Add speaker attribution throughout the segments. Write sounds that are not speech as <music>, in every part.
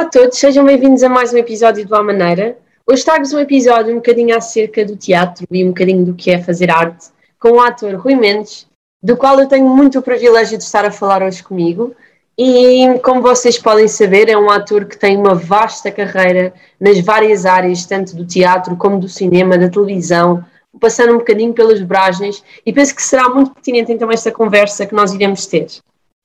Speaker 1: Olá a todos, sejam bem-vindos a mais um episódio do A Maneira. Hoje trago-vos um episódio um bocadinho acerca do teatro e um bocadinho do que é fazer arte, com o ator Rui Mendes, do qual eu tenho muito o privilégio de estar a falar hoje comigo. E, como vocês podem saber, é um ator que tem uma vasta carreira nas várias áreas, tanto do teatro como do cinema, da televisão, passando um bocadinho pelas bragens, e penso que será muito pertinente então esta conversa que nós iremos ter.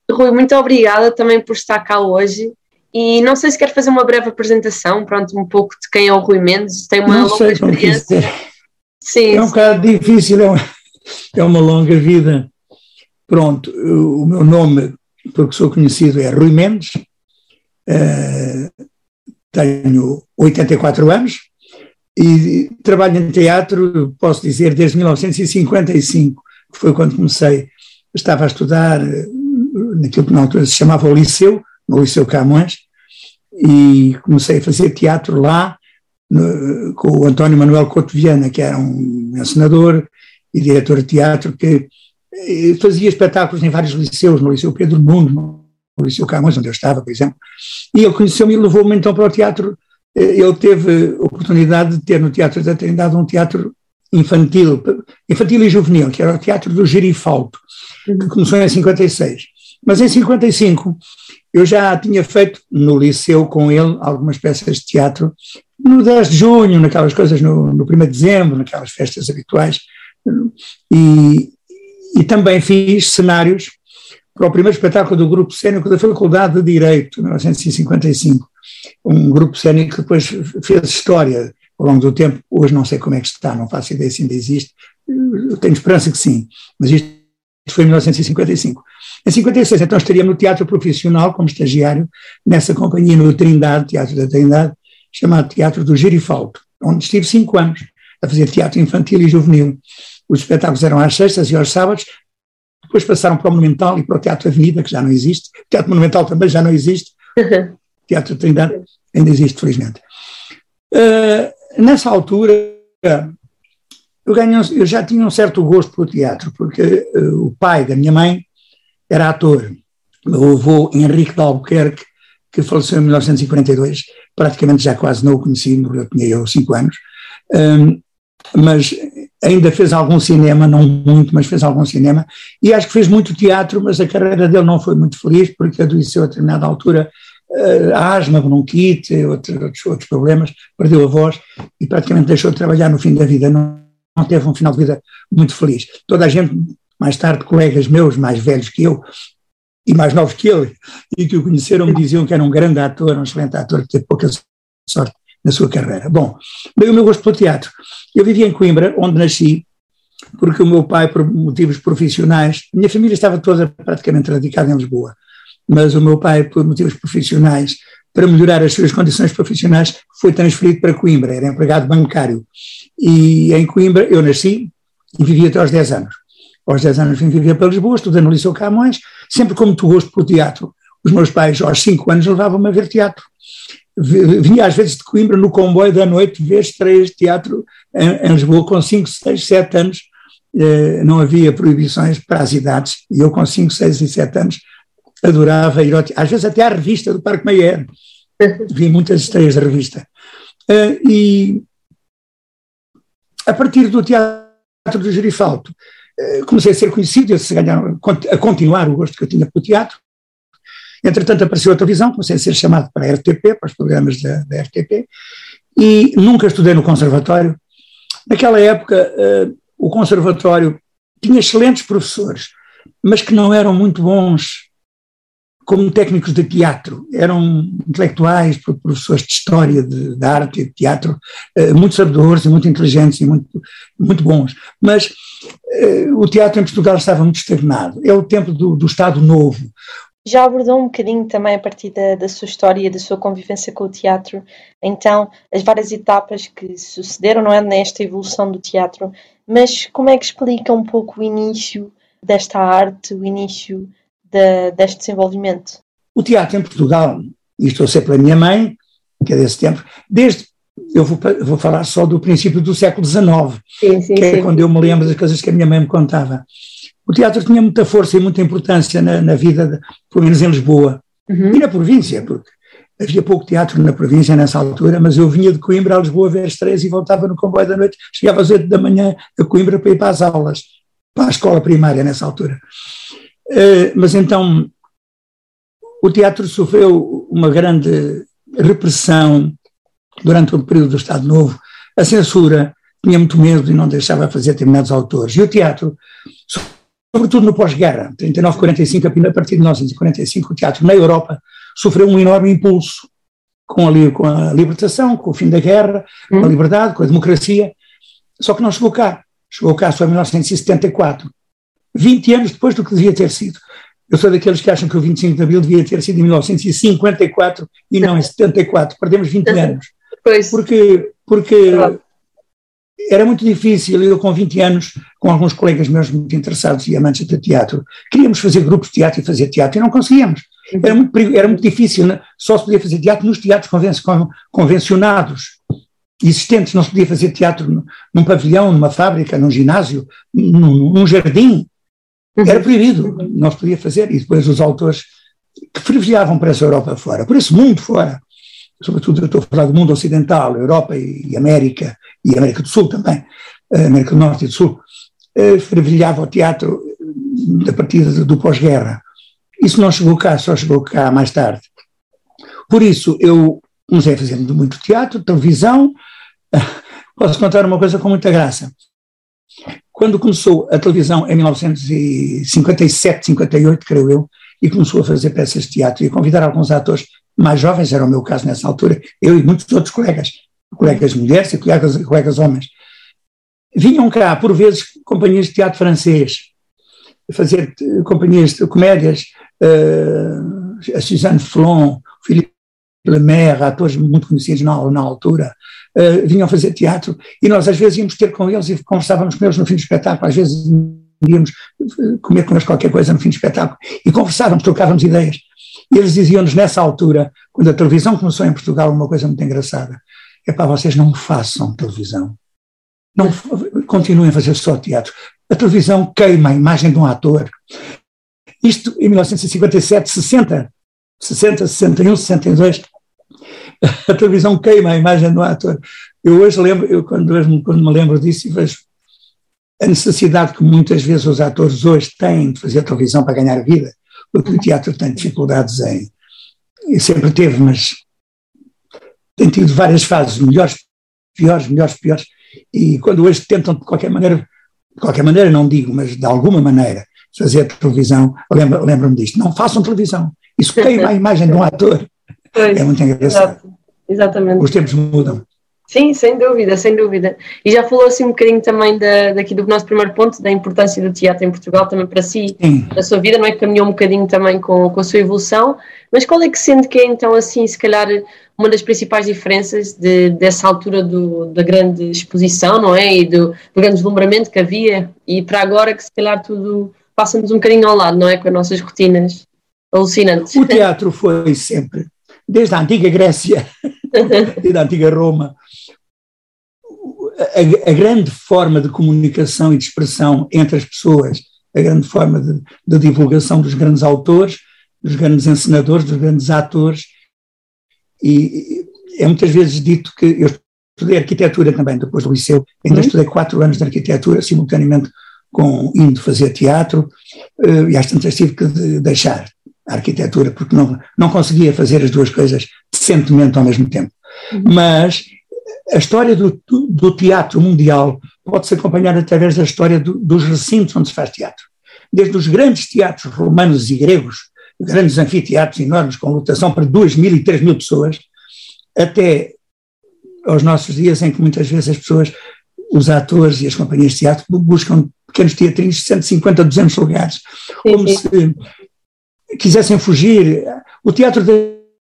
Speaker 1: Rui, muito obrigada também por estar cá hoje. E não sei se quer fazer uma breve apresentação, pronto, um pouco de quem é o Rui Mendes, tem uma
Speaker 2: não
Speaker 1: longa
Speaker 2: sei
Speaker 1: experiência.
Speaker 2: Sim, é um bocado difícil, é uma, é uma longa vida. Pronto, o meu nome, porque sou conhecido, é Rui Mendes, uh, tenho 84 anos e trabalho em teatro, posso dizer, desde 1955, que foi quando comecei, estava a estudar naquilo que na altura se chamava o Liceu, no Liceu Camões, e comecei a fazer teatro lá no, com o António Manuel Couto Viana, que era um encenador e diretor de teatro, que eh, fazia espetáculos em vários liceus, no Liceu Pedro Nunes, no Liceu Camões, onde eu estava, por exemplo, e ele conheceu-me e levou-me então para o teatro. Eh, ele teve a oportunidade de ter no Teatro da Trindade um teatro infantil, infantil e juvenil, que era o Teatro do Gerifalto, que começou em 56. Mas em 55 eu já tinha feito no liceu com ele algumas peças de teatro, no 10 de junho, naquelas coisas, no, no 1 de dezembro, naquelas festas habituais, e, e também fiz cenários para o primeiro espetáculo do Grupo Cênico da Faculdade de Direito, em 1955. Um grupo cênico que depois fez história ao longo do tempo. Hoje não sei como é que está, não faço ideia se ainda existe. Eu tenho esperança que sim, mas isto foi em 1955. Em 56, então, estaria no teatro profissional como estagiário, nessa companhia no Trindade, Teatro da Trindade, chamado Teatro do Girifaldo, onde estive cinco anos a fazer teatro infantil e juvenil. Os espetáculos eram às sextas e aos sábados, depois passaram para o Monumental e para o Teatro Avenida, que já não existe. O Teatro Monumental também já não existe. O Teatro Trindade ainda existe, felizmente. Uh, nessa altura, eu, ganhei, eu, já tinha um certo gosto pelo teatro, porque uh, o pai da minha mãe era ator. Meu avô Henrique de Albuquerque, que faleceu em 1942, praticamente já quase não o conheci, morreu, tinha eu cinco anos, um, mas ainda fez algum cinema, não muito, mas fez algum cinema, e acho que fez muito teatro, mas a carreira dele não foi muito feliz, porque adoeceu a determinada altura uh, asma, bronquite, outros, outros problemas, perdeu a voz e praticamente deixou de trabalhar no fim da vida, não, não teve um final de vida muito feliz. Toda a gente mais tarde, colegas meus, mais velhos que eu, e mais novos que ele, e que o conheceram, me diziam que era um grande ator, um excelente ator, que teve pouca sorte na sua carreira. Bom, daí o meu gosto pelo teatro. Eu vivia em Coimbra, onde nasci, porque o meu pai, por motivos profissionais, minha família estava toda praticamente radicada em Lisboa, mas o meu pai, por motivos profissionais, para melhorar as suas condições profissionais, foi transferido para Coimbra, era empregado bancário. E em Coimbra eu nasci e vivi até aos 10 anos aos 10 anos vim viver para Lisboa, estudei no Liceu Camões, sempre com muito gosto por teatro. Os meus pais, aos 5 anos, levavam-me a ver teatro. Vinha às vezes de Coimbra no comboio da noite estreias de teatro em, em Lisboa com 5, 6, 7 anos. Eh, não havia proibições para as idades e eu com 5, 6 e 7 anos adorava ir ao teatro. Às vezes até à revista do Parque Mayer. Vi muitas estreias da revista. Eh, e a partir do Teatro do Gerifalto, eh, comecei a ser conhecido, a, ganhar, a continuar o gosto que eu tinha pelo teatro. Entretanto, apareceu a televisão, comecei a ser chamado para a RTP, para os programas da, da RTP, e nunca estudei no conservatório. Naquela época, uh, o conservatório tinha excelentes professores, mas que não eram muito bons como técnicos de teatro, eram intelectuais, professores de história, de, de arte e de teatro, eh, muito sabedores e muito inteligentes e muito, muito bons. Mas eh, o teatro em Portugal estava muito estagnado. É o tempo do, do Estado Novo.
Speaker 1: Já abordou um bocadinho também a partir da, da sua história, da sua convivência com o teatro, então, as várias etapas que sucederam, não é, nesta evolução do teatro, mas como é que explica um pouco o início desta arte, o início de, deste desenvolvimento?
Speaker 2: O teatro em Portugal, e estou a ser pela minha mãe, que é desse tempo, desde eu vou, vou, falar só do princípio do século XIX, sim, sim, que é sim. quando eu me lembro das coisas que a minha mãe me contava. O teatro tinha muita força e muita importância na, na vida, de, pelo menos em Lisboa, uhum. e na província, porque havia pouco teatro na província nessa altura, mas eu vinha de Coimbra a Lisboa ver as três e voltava no comboio da noite, chegava às oito da manhã a Coimbra para ir para as aulas, para a escola primária nessa altura. Uh, mas então o teatro sofreu uma grande repressão durante o período do Estado Novo. A censura tinha muito medo e não deixava fazer determinados autores. E o teatro, sobretudo no pós-guerra, 39-45, a partir de 1945, o teatro na Europa sofreu um enorme impulso com a, com a libertação, com o fim da guerra, com a hum. liberdade, com a democracia, só que não chegou cá. Chegou cá só em 1974, 20 anos depois do que devia ter sido. Eu sou daqueles que acham que o 25 de Abril devia ter sido em 1954 e não em 74. Perdemos 20 anos. Pois. Porque, porque era muito difícil, eu com 20 anos, com alguns colegas meus muito interessados e amantes de teatro, queríamos fazer grupos de teatro e fazer teatro e não conseguíamos. Era muito, era muito difícil, né? só se podia fazer teatro nos teatros convencionados existentes, não se podia fazer teatro num pavilhão, numa fábrica, num ginásio, num, num jardim. Era proibido, não se podia fazer. E depois os autores que fervilhavam para essa Europa fora, por esse mundo fora, sobretudo eu estou a falar do mundo ocidental, Europa e América, e América do Sul também, América do Norte e do Sul, eh, fervilhava o teatro a partir do pós-guerra. Isso não chegou cá, só chegou cá mais tarde. Por isso, eu comecei fazer muito teatro, televisão. <laughs> Posso contar uma coisa com muita graça. Quando começou a televisão, em 1957, 58, creio eu, e começou a fazer peças de teatro e a convidar alguns atores mais jovens, era o meu caso nessa altura, eu e muitos outros colegas, colegas mulheres e colegas, colegas homens, vinham cá, por vezes, companhias de teatro francês, fazer companhias de comédias, uh, a Suzanne Flon, Philippe Lemaire, atores muito conhecidos na, na altura, uh, vinham fazer teatro e nós às vezes íamos ter com eles e conversávamos com eles no fim do espetáculo, às vezes íamos comer com eles qualquer coisa no fim do espetáculo e conversávamos, trocávamos ideias. E eles diziam-nos nessa altura, quando a televisão começou em Portugal, uma coisa muito engraçada: é para vocês não façam televisão. Não continuem a fazer só teatro. A televisão queima a imagem de um ator. Isto em 1957, 60, 60, 61, 62, <laughs> a televisão queima a imagem do ator. Eu hoje lembro, eu quando, quando me lembro disso e vejo a necessidade que muitas vezes os atores hoje têm de fazer televisão para ganhar vida, porque o teatro tem dificuldades em. E sempre teve, mas tem tido várias fases, melhores, piores, melhores, piores. E quando hoje tentam, de qualquer maneira, de qualquer maneira não digo, mas de alguma maneira, fazer televisão, lembro-me lembro disto, não façam televisão. Isso queima a imagem de um ator. Pois, é muito engraçado. Exato,
Speaker 1: exatamente.
Speaker 2: Os tempos mudam.
Speaker 1: Sim, sem dúvida, sem dúvida. E já falou assim um bocadinho também da, daqui do nosso primeiro ponto, da importância do teatro em Portugal também para si, Sim. na sua vida, não é? que Caminhou um bocadinho também com, com a sua evolução, mas qual é que sente que é então assim, se calhar, uma das principais diferenças de, dessa altura do, da grande exposição, não é? E do, do grande deslumbramento que havia e para agora que se calhar tudo passa-nos um bocadinho ao lado, não é? Com as nossas rotinas alucinantes.
Speaker 2: O teatro foi sempre, desde a antiga Grécia e da antiga Roma, a, a, grande forma de comunicação e de expressão entre as pessoas, a grande forma de, de divulgação dos grandes autores, dos grandes encenadores, dos grandes atores, e é muitas vezes dito que eu estudei arquitetura também depois do liceu, ainda uhum. estudei quatro anos de arquitetura, simultaneamente com indo fazer teatro, uh, e às tantas tive que deixar a arquitetura, porque não, não conseguia fazer as duas coisas decentemente ao mesmo tempo. Uhum. Mas a história do, do, teatro mundial pode ser acompanhada através da história do, dos recintos onde se faz teatro. Desde os grandes teatros romanos e gregos, grandes anfiteatros enormes com lotação para 2 mil e 3 mil pessoas, até aos nossos dias em que muitas vezes as pessoas, os atores e as companhias de teatro buscam pequenos teatrinhos de 150, 200 lugares, como se quisessem fugir. O teatro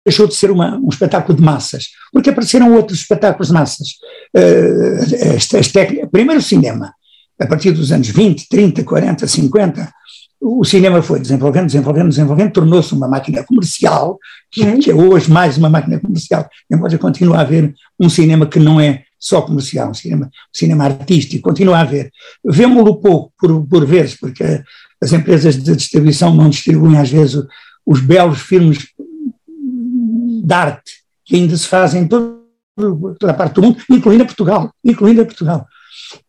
Speaker 2: deixou de ser uma, um espetáculo de massas, porque apareceram outros espetáculos de massas. Uh, as, as primeiro o cinema, a partir dos anos 20, 30, 40, 50, o cinema foi desenvolvendo, desenvolvendo, desenvolvendo, tornou-se uma máquina comercial, que, uhum. que, é hoje mais uma máquina comercial, embora continue a haver um cinema que não é só comercial, um cinema, um cinema artístico, continua a haver. Vemo-lo pouco, por, por vezes, porque as empresas de distribuição não distribuem às vezes os belos filmes de arte que ainda se faz em todo, toda a parte do mundo, incluindo a Portugal, incluindo a Portugal.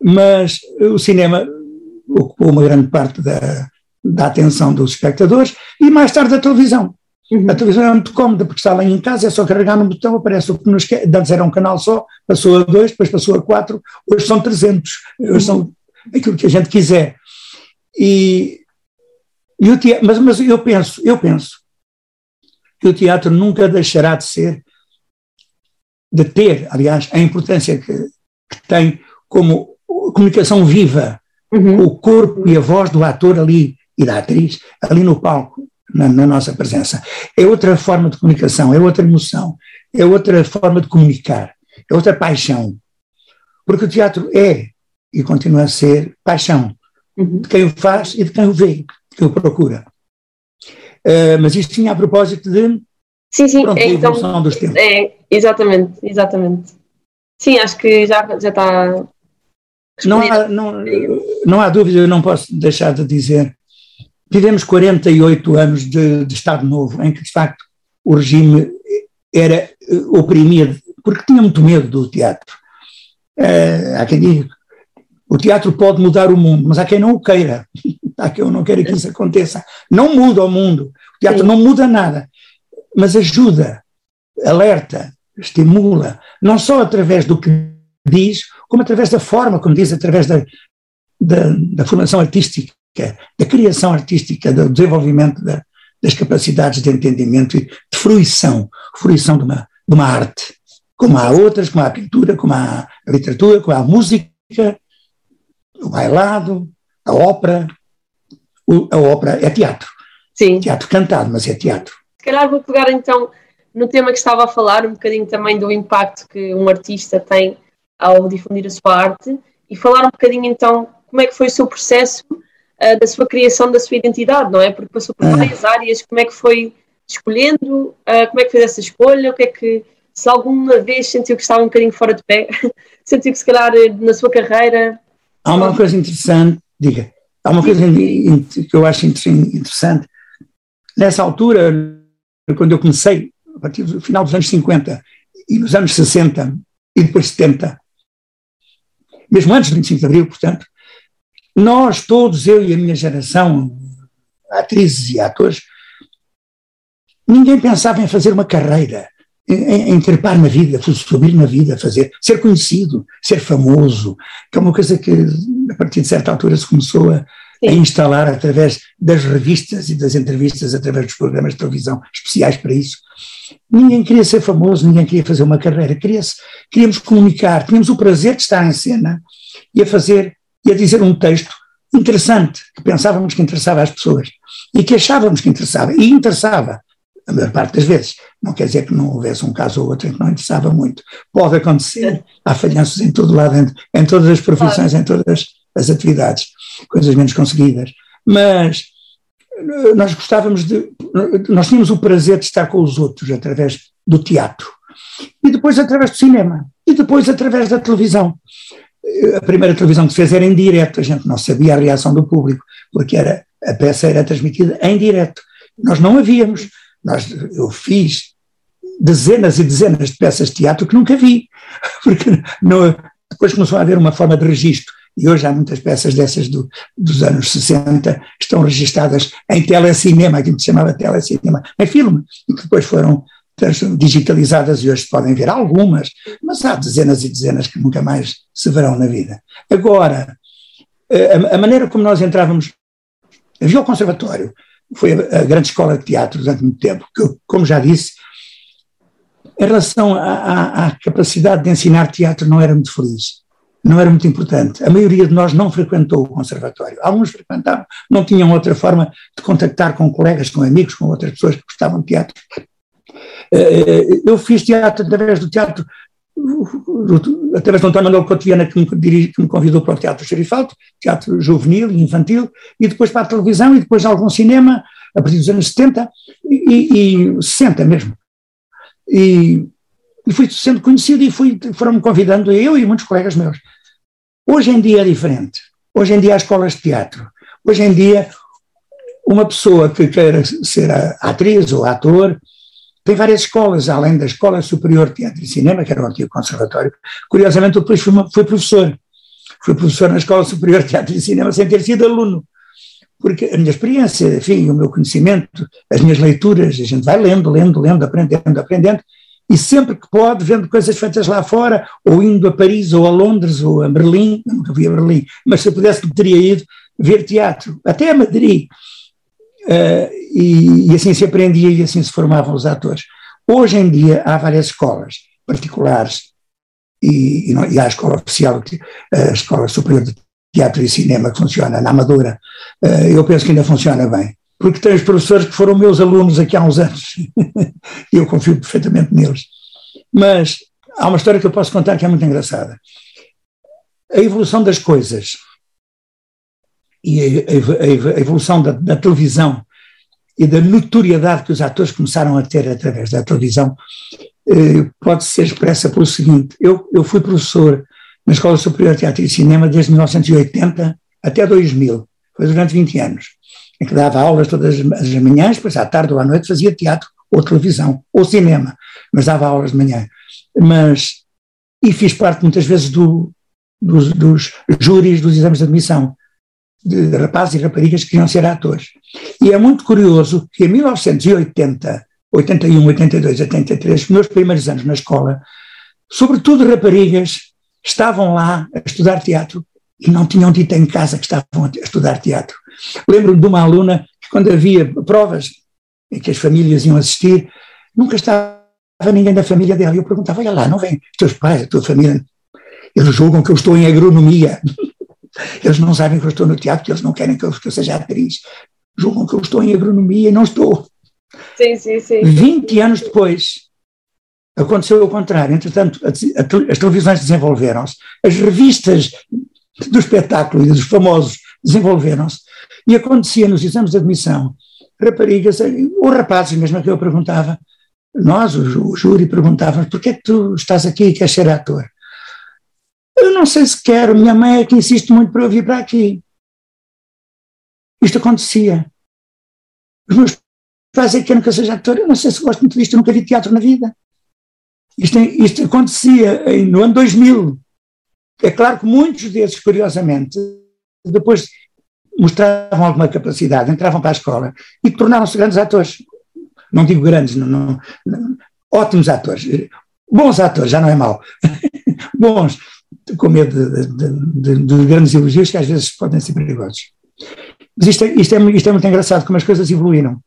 Speaker 2: Mas o cinema ocupou uma grande parte da, da atenção dos espectadores e mais tarde a televisão. Uhum. A televisão é muito cómoda porque está lá em casa, é só carregar no botão, aparece o que nos quer. Antes era um canal só, passou a dois, depois passou a quatro, hoje são 300, hoje uhum. são aquilo que a gente quiser. E, e o teatro, mas, mas eu penso, eu penso que o teatro nunca deixará de ser, de ter, aliás, a importância que, que tem como comunicação viva, uhum. o corpo e a voz do ator ali e da atriz ali no palco, na, na, nossa presença. É outra forma de comunicação, é outra emoção, é outra forma de comunicar, é outra paixão. Porque o teatro é e continua a ser paixão uhum. de quem o faz e de quem o vê, de quem o procura. Uh, mas isto tinha a propósito de
Speaker 1: sim, sim, pronto, é, então, evolução dos tempos. É, exatamente, exatamente. Sim, acho que já, já está.
Speaker 2: Não há, não, não há dúvida, eu não posso deixar de dizer Vivemos 48 anos de, de, Estado Novo, em que, de facto, o regime era eh, oprimia, porque tinha muito medo do teatro. Uh, há quem diga o teatro pode mudar o mundo, mas há quem não o queira. <laughs> há quem não queira que isso aconteça. Não muda o mundo. O teatro Sim. não muda nada, mas ajuda, alerta, estimula, não só através do que diz, como através da forma, como diz, através da, da, da formação artística da criação artística, do desenvolvimento da, das capacidades de entendimento e de fruição, fruição de uma, de uma arte, como há outras, como há a pintura, como há a literatura, como há a música, o bailado, a ópera. O, a ópera é teatro.
Speaker 1: Sim.
Speaker 2: Teatro cantado, mas é teatro.
Speaker 1: Se calhar vou pegar então no tema que estava a falar, um bocadinho também do impacto que um artista tem ao difundir a sua arte e falar um bocadinho então como é que foi o seu processo uh, da sua criação da sua identidade, não é? Porque passou por é. várias áreas, como é que foi escolhendo, uh, como é que fez essa escolha, o que é que, se alguma vez sentiu que estava um bocadinho fora de pé, <laughs> sentiu que se calhar na sua carreira...
Speaker 2: Há uma coisa interessante, diga, há uma coisa que eu acho interessante, nessa altura, quando eu comecei, a partir do final dos anos 50 e nos anos 60 e depois 70, mesmo antes do 25 de Abril, portanto, nós todos, eu e a minha geração, atrizes e atores, ninguém pensava em fazer uma carreira, em, em trepar na vida, subir na vida, fazer, ser conhecido, ser famoso, que é uma coisa que a partir de certa altura se começou a, a instalar através das revistas e das entrevistas, através dos programas de televisão especiais para isso. Ninguém queria ser famoso, ninguém queria fazer uma carreira, queria queríamos comunicar, tínhamos o prazer de estar em cena e a fazer e a dizer um texto interessante, que pensávamos que interessava às pessoas e que achávamos que interessava, e interessava, a maior parte das vezes. Não quer dizer que não houvesse um caso ou outro em que não interessava muito. Pode acontecer, há falhanços em todo lado, em, em todas as profissões, em todas as atividades, coisas menos conseguidas. Mas eh, nós gostávamos de. Nós tínhamos o prazer de estar com os outros através do teatro, e depois através do cinema, e depois através da televisão a primeira televisão que se fez era em direto, a gente não sabia a reação do público, porque era, a peça era transmitida em direto. Nós não havíamos, nós, eu fiz dezenas e dezenas de peças de teatro que nunca vi, <laughs> porque não, depois começou a haver uma forma de registro, e hoje há muitas peças dessas do, dos anos 60 que estão registadas em telecinema, que se chamava telecinema, em filme, e que depois foram digitalizadas e hoje podem ver algumas, mas há dezenas e dezenas que nunca mais se verão na vida. Agora, eh, a, a maneira como nós entrávamos, havia o conservatório, foi a, grande escola de teatro durante muito tempo, que, como já disse, em relação à, capacidade de ensinar teatro não era muito feliz, não era muito importante. A maioria de nós não frequentou o conservatório. Alguns frequentaram, não tinham outra forma de contactar com colegas, com amigos, com outras pessoas que gostavam de teatro eh, eu fiz teatro através do teatro, através do António Manuel Cotiana, que me, dirige, que me convidou para o Teatro Xerifalto, teatro juvenil e infantil, e depois para a televisão, e depois algum cinema, a partir dos anos 70 e, e 60 mesmo. E, e fui sendo conhecido e fui, foram-me convidando, eu e muitos colegas meus. Hoje em dia é diferente. Hoje em dia há escolas de teatro. Hoje em dia, uma pessoa que queira ser atriz ou ator, tem várias escolas, além da Escola Superior de Teatro e Cinema, que era o antigo conservatório. Curiosamente, depois fui, fui professor. Fui professor na Escola Superior de Teatro e Cinema sem ter sido aluno. Porque a minha experiência, enfim, o meu conhecimento, as minhas leituras, a gente vai lendo, lendo, lendo, aprendendo, aprendendo, e sempre que pode, vendo coisas feitas lá fora, ou indo a Paris, ou a Londres, ou a Berlim, eu nunca fui a Berlim, mas se eu pudesse, teria ido ver teatro, até a Madrid. Uh, e, e, assim se aprendia e assim se formavam os atores. Hoje em dia há várias escolas particulares e, e, não, e há a escola oficial, a Escola Superior de Teatro e Cinema, que funciona na Amadora. Uh, eu penso que ainda funciona bem, porque tem os professores que foram meus alunos aqui há uns anos <laughs> e eu confio perfeitamente neles. Mas há uma história que eu posso contar que é muito engraçada. A evolução das coisas e a, evolução da, da, televisão e da notoriedade que os atores começaram a ter através da televisão eh, pode ser expressa pelo seguinte: eu, eu fui professor na Escola Superior de Teatro e Cinema desde 1980 até 2000, foi durante 20 anos, em que dava aulas todas as manhãs, depois à tarde ou à noite fazia teatro ou televisão ou cinema, mas dava aulas de manhã. Mas, e fiz parte muitas vezes do, dos, dos júris dos exames de admissão de rapazes e raparigas que queriam ser atores. E é muito curioso que em 1980, 81, 82, 83, os meus primeiros anos na escola, sobretudo raparigas, estavam lá a estudar teatro e não tinham dito em casa que estavam a estudar teatro. Lembro-me de uma aluna que, quando havia provas em que as famílias iam assistir, nunca estava ninguém da família dela. E eu perguntava: Olha lá, não vem os teus pais, a tua família? Eles julgam que eu estou em agronomia. Eles não sabem que eu estou no teatro, que eles não querem que eu, que eu seja atriz. Julgam que eu estou em agronomia e não estou.
Speaker 1: Sim, sim, sim.
Speaker 2: 20 anos depois, aconteceu o contrário. Entretanto, as televisões desenvolveram-se, as revistas do espetáculo e dos famosos desenvolveram-se, e acontecia nos exames de admissão, raparigas, ou rapazes mesmo que eu perguntava, nós, o, o júri, perguntávamos, porquê é que tu estás aqui e queres ser ator? Eu não sei se quero, minha mãe é que insiste muito para eu vir para aqui. Isto acontecia. Os meus pais é que querem que eu seja ator, eu não sei se gosto muito disto, eu nunca vi teatro na vida. Isto, isto acontecia no ano 2000. É claro que muitos desses, curiosamente, depois mostravam alguma capacidade, entravam para a escola e tornaram-se grandes atores. Não digo grandes, não, não, não, ótimos atores. Bons atores, já não é mau. <laughs> Bons com medo de, de, de, de, grandes elogios que às vezes podem ser perigosos. Mas isto é, isto é, isto é muito engraçado, como as coisas evoluíram.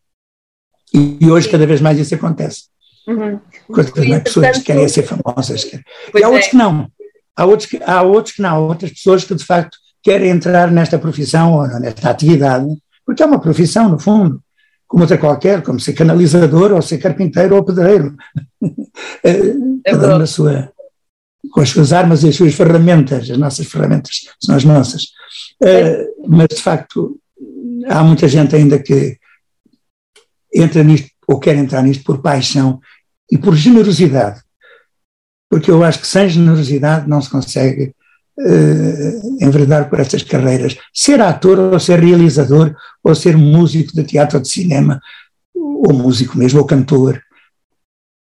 Speaker 2: E, e hoje cada vez mais isso acontece. Uhum. Coisas mais pessoas que querem ser famosas. Querem. E há outros é. que não. Há outros que, há outros que não. Há outras pessoas que de facto querem entrar nesta profissão ou nesta atividade, porque é uma profissão, no fundo, como outra qualquer, como ser canalizador ou ser carpinteiro ou pedreiro. É <laughs> cada na sua, com as suas armas e as suas ferramentas, as nossas ferramentas são as nossas. Uh, mas, de facto, há muita gente ainda que entra nisto ou quer entrar nisto por paixão e por generosidade. Porque eu acho que sem generosidade não se consegue uh, enveredar por estas carreiras. Ser ator ou ser realizador ou ser músico de teatro ou de cinema, ou músico mesmo, ou cantor,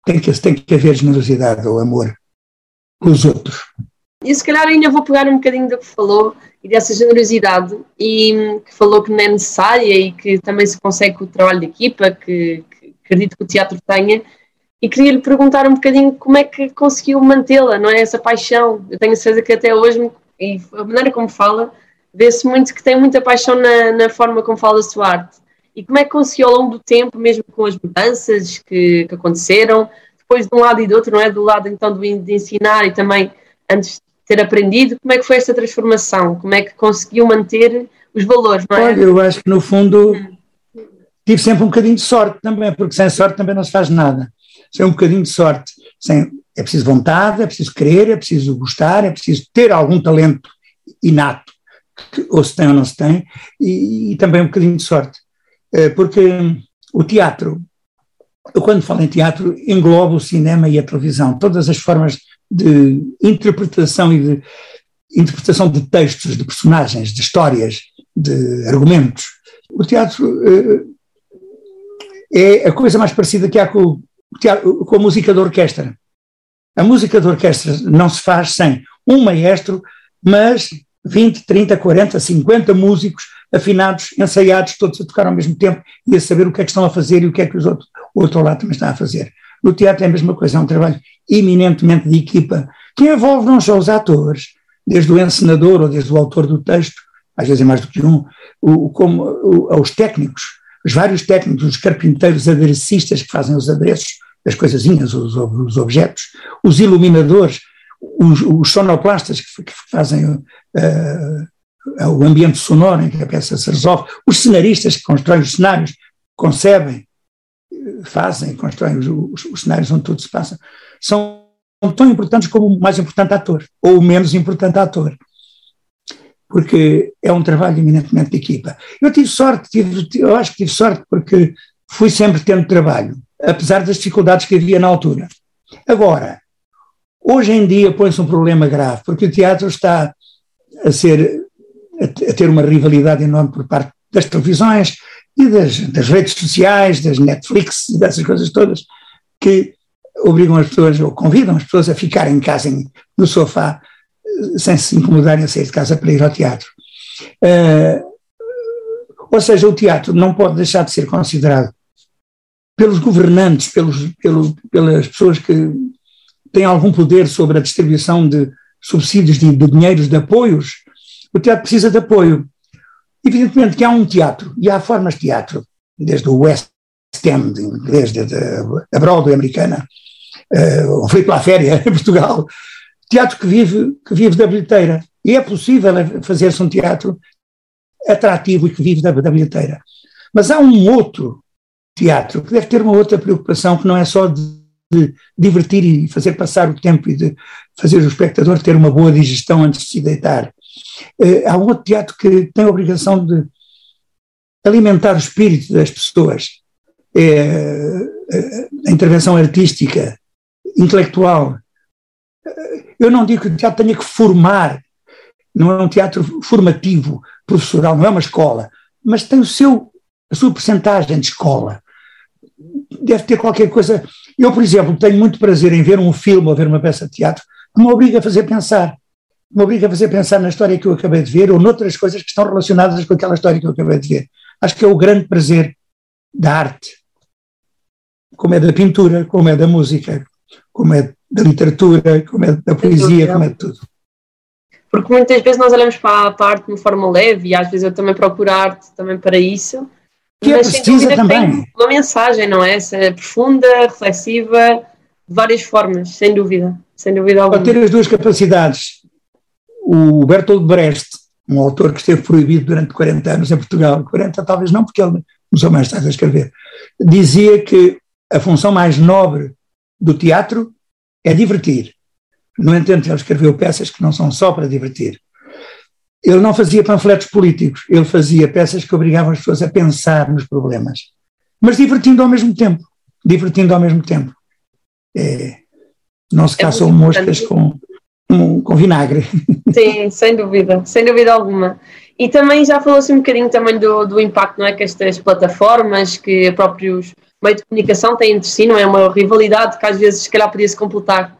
Speaker 2: tem que, tem que haver generosidade ou amor os outros.
Speaker 1: E se calhar ainda vou pegar um bocadinho do que falou e dessa generosidade e que falou que não é necessária e que também se consegue com o trabalho de equipa, que, que acredito que o teatro tenha. E queria lhe perguntar um bocadinho como é que conseguiu mantê-la, não é? Essa paixão. Eu tenho certeza que até hoje, e a maneira como fala, vê-se muito que tem muita paixão na, na forma como fala a sua arte. E como é que conseguiu ao longo do tempo, mesmo com as mudanças que, que aconteceram, depois de um lado e do outro, não é? Do lado então de ensinar e também antes de ter aprendido, como é que foi esta transformação? Como é que conseguiu manter os valores, não é?
Speaker 2: Olha, eu acho que no fundo tive sempre um bocadinho de sorte também, porque sem sorte também não se faz nada. Sem um bocadinho de sorte, sem, é preciso vontade, é preciso querer, é preciso gostar, é preciso ter algum talento inato, que, ou se tem ou não se tem, e, e também um bocadinho de sorte. Eh, porque o teatro eu, quando falo em teatro, englobo o cinema e a televisão, todas as formas de interpretação e de interpretação de textos, de personagens, de histórias, de argumentos. O teatro uh, é a coisa mais parecida que há com, com a música de orquestra. A música de orquestra não se faz sem um maestro, mas 20, 30, 40, 50 músicos afinados, ensaiados, todos a tocar ao mesmo tempo e a saber o que é que estão a fazer e o que é que os outros, o outro lado também está a fazer. No teatro é a mesma coisa, é um trabalho eminentemente de equipa, que envolve não só os atores, desde o encenador ou desde o autor do texto, às vezes é mais do que um, o, como o, os técnicos, os vários técnicos, os carpinteiros aderecistas que fazem os adereços, as coisazinhas, os, os objetos, os iluminadores, os, os sonoplastas que, que fazem uh, o ambiente sonoro em que a peça se resolve, os cenaristas que constroem os cenários, concebem, fazem, constroem os, os, os cenários onde tudo se passa, são tão importantes como o mais importante ator, ou o menos importante ator porque é um trabalho eminentemente de equipa. Eu tive sorte, tive, eu acho que tive sorte porque fui sempre tendo trabalho, apesar das dificuldades que havia na altura. Agora, hoje em dia põe-se um problema grave, porque o teatro está a ser a, ter uma rivalidade enorme por parte das televisões e das, das redes sociais, das Netflix <laughs> dessas coisas todas, que obrigam as pessoas, ou convidam as pessoas a ficarem em casa no sofá sem se incomodarem a sair de casa para ir ao teatro. Uh, ou seja, o teatro não pode deixar de ser considerado pelos governantes, pelos, pelo, pelas pessoas que têm algum poder sobre a distribuição de subsídios, de, de dinheiros, de apoios, o teatro precisa de apoio. Evidentemente que há um teatro, e há formas de teatro, desde o West End, desde a Broadway americana, uh, o Felipe La Féria, <laughs> em Portugal, teatro que vive, que vive da bilheteira. E é possível fazer-se um teatro atrativo e que vive da, da bilheteira. Mas há um outro teatro que deve ter uma outra preocupação, que não é só de, de divertir e fazer passar o tempo e de fazer o espectador ter uma boa digestão antes de se deitar. Uh, há um outro teatro que tem a obrigação de alimentar o espírito das pessoas. É, a intervenção artística, intelectual, eu não digo que o teatro tenha que formar, não é um teatro formativo, professoral, não é uma escola, mas tem o seu, a sua percentagem de escola. Deve ter qualquer coisa. Eu, por exemplo, tenho muito prazer em ver um filme ou ver uma peça de teatro que me obriga a fazer pensar. Me obriga a fazer pensar na história que eu acabei de ver ou noutras coisas que estão relacionadas com aquela história que eu acabei de ver. Acho que é o grande prazer da arte, como é da pintura, como é da música, como é da literatura, como é da poesia, como é de tudo.
Speaker 1: Porque muitas vezes nós olhamos para a arte de uma forma leve e às vezes eu também procuro arte também para isso.
Speaker 2: Que é precisa também.
Speaker 1: uma mensagem, não é? é? Profunda, reflexiva, de várias formas, sem dúvida. Sem dúvida alguma.
Speaker 2: Para ter as duas capacidades. O Bertolt Brecht, um autor que esteve proibido durante 40 anos em Portugal, 40 talvez não, porque ele começou mais tarde a escrever, dizia que a função mais nobre do teatro é divertir. No entanto, ele escreveu peças que não são só para divertir. Ele não fazia panfletos políticos, ele fazia peças que obrigavam as pessoas a pensar nos problemas, mas divertindo ao mesmo tempo. Divertindo ao mesmo tempo. É, não se é caçam moscas com, com, com vinagre. <laughs>
Speaker 1: Sim, sem dúvida, sem dúvida alguma. E também já falou-se um bocadinho também do, do impacto não é, que estas plataformas, que próprios meio de comunicação têm entre si, não é? Uma rivalidade que às vezes se calhar podia se completar,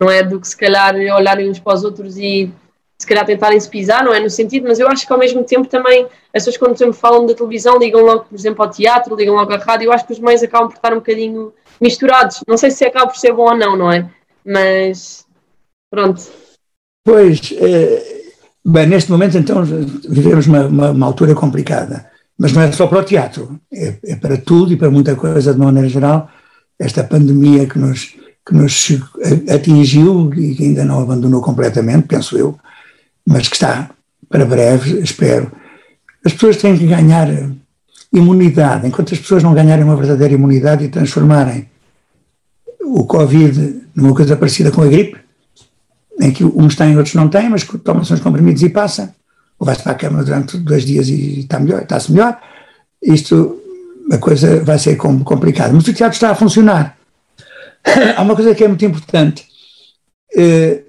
Speaker 1: não é? Do que se calhar olharem uns para os outros e se calhar tentarem se pisar, não é? No sentido, mas eu acho que ao mesmo tempo também as pessoas quando sempre falam da televisão ligam logo, por exemplo, ao teatro, ligam logo à rádio, eu acho que os meios acabam por estar um bocadinho misturados. Não sei se acaba por ser bom ou não, não é? Mas pronto.
Speaker 2: Pois, é, bem, neste momento então vivemos uma, uma, uma altura complicada. Mas não é só para o teatro, é, é, para tudo e para muita coisa de uma maneira geral. Esta pandemia que nos, que nos atingiu e que ainda não abandonou completamente, penso eu, mas que está para breve, espero. As pessoas têm que ganhar imunidade. Enquanto as pessoas não ganharem uma verdadeira imunidade e transformarem o Covid numa coisa parecida com a gripe, em que uns têm e outros não têm, mas tomam-se uns comprimidos e passa, ou vai-se para a cama durante dois dias e está melhor, está-se melhor, isto, a coisa vai ser complicada. Mas o teatro está a funcionar. <coughs> Há uma coisa que é muito importante. Eh,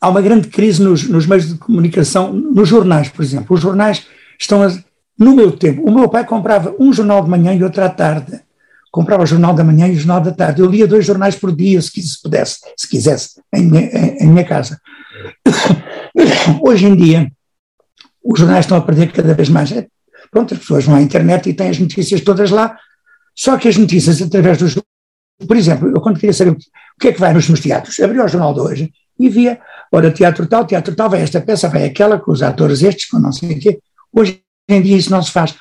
Speaker 2: há uma grande crise nos, nos, meios de comunicação, nos jornais, por exemplo. Os jornais estão a, no meu tempo, o meu pai comprava um jornal de manhã e outro à tarde. Comprava o Jornal da Manhã e o Jornal da Tarde. Eu lia dois jornais por dia, se, se pudesse, se quisesse, em minha, em, minha casa. <coughs> Hoje em dia, os jornais estão a perder cada vez mais. É, pronto, as pessoas vão à internet e têm as notícias todas lá, só que as notícias através dos. Por exemplo, eu quando queria saber o que é que vai nos meus teatros, abri o jornal de hoje e via, ora, teatro tal, teatro tal, vai esta peça, vai aquela, com os atores estes, com não sei o quê. Hoje em dia isso não se faz.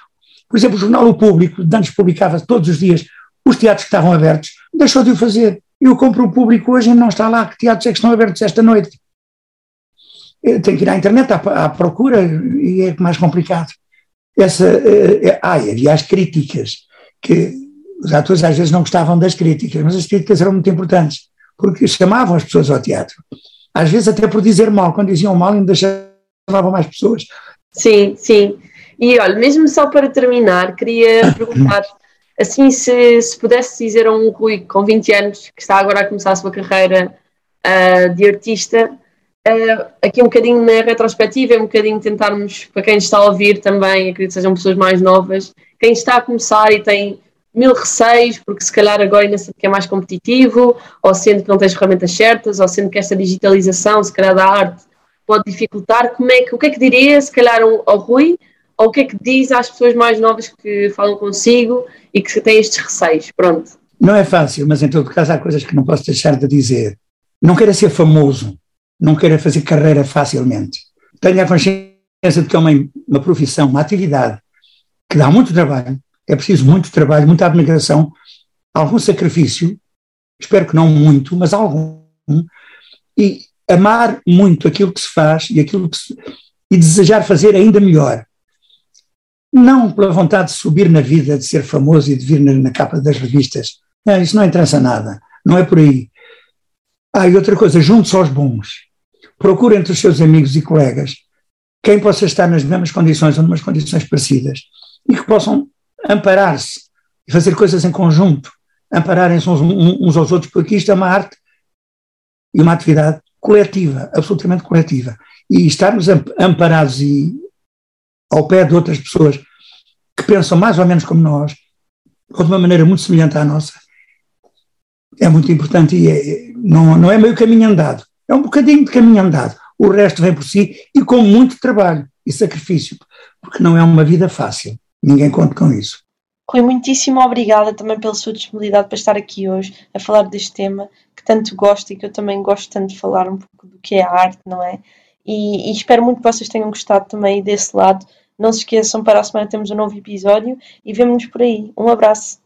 Speaker 2: Por exemplo, o jornal O Público, antes publicava todos os dias os teatros que estavam abertos, deixou de o fazer. Eu compro o público hoje e não está lá que teatros é que estão abertos esta noite. Eu tenho que ir à internet à, à procura e é mais complicado. Essa, uh, ah, havia as críticas, que os atores às vezes não gostavam das críticas, mas as críticas eram muito importantes, porque chamavam as pessoas ao teatro. Às vezes até por dizer mal, quando diziam mal ainda chamavam mais pessoas.
Speaker 1: Sim, sim. E olha, mesmo só para terminar, queria <coughs> perguntar, assim, se, se pudesse dizer a um Rui com 20 anos, que está agora a começar a sua carreira uh, de artista, Uh, aqui um bocadinho na retrospectiva, é um bocadinho tentarmos, para quem está a ouvir também, acredito que sejam pessoas mais novas, quem está a começar e tem mil receios, porque se calhar agora ainda sente que é mais competitivo, ou sendo que não tem as ferramentas certas, ou sendo que esta digitalização, se calhar da arte, pode dificultar, como é que, o que é que diria, se calhar, ao Rui, ou o que é que diz às pessoas mais novas que falam consigo e que têm estes receios? Pronto.
Speaker 2: Não é fácil, mas em todo caso há coisas que não posso deixar de dizer. Não quero ser famoso, não queira fazer carreira facilmente. Tenha a consciência de que é uma, uma profissão, uma atividade que dá muito trabalho, é preciso muito trabalho, muita abnegação, algum sacrifício, espero que não muito, mas algum, e amar muito aquilo que se faz e aquilo que se, e desejar fazer ainda melhor. Não pela vontade de subir na vida, de ser famoso e de vir na, capa das revistas. Não, isso não interessa nada. Não é por aí. Ah, e outra coisa, junte-se aos bons. Procure entre os seus amigos e colegas quem possa estar nas mesmas condições ou numas condições parecidas e que possam amparar-se e fazer coisas em conjunto, ampararem-se uns, uns aos outros, porque isto é uma arte e uma atividade coletiva, absolutamente coletiva. E estarmos amparados e ao pé de outras pessoas que pensam mais ou menos como nós, ou de uma maneira muito semelhante à nossa, é muito importante e é, não, não é meio caminho andado. É um bocadinho de caminho andado. O resto vem por si e com muito trabalho e sacrifício, porque não é uma vida fácil. Ninguém conta com isso.
Speaker 3: Rui, muitíssimo obrigada também pela sua disponibilidade para estar aqui hoje a falar deste tema que tanto gosto e que eu também gosto tanto de falar um pouco do que é a arte, não é? E, e espero muito que vocês tenham gostado também desse lado. Não se esqueçam, para a semana temos um novo episódio e vemo-nos por aí. Um abraço.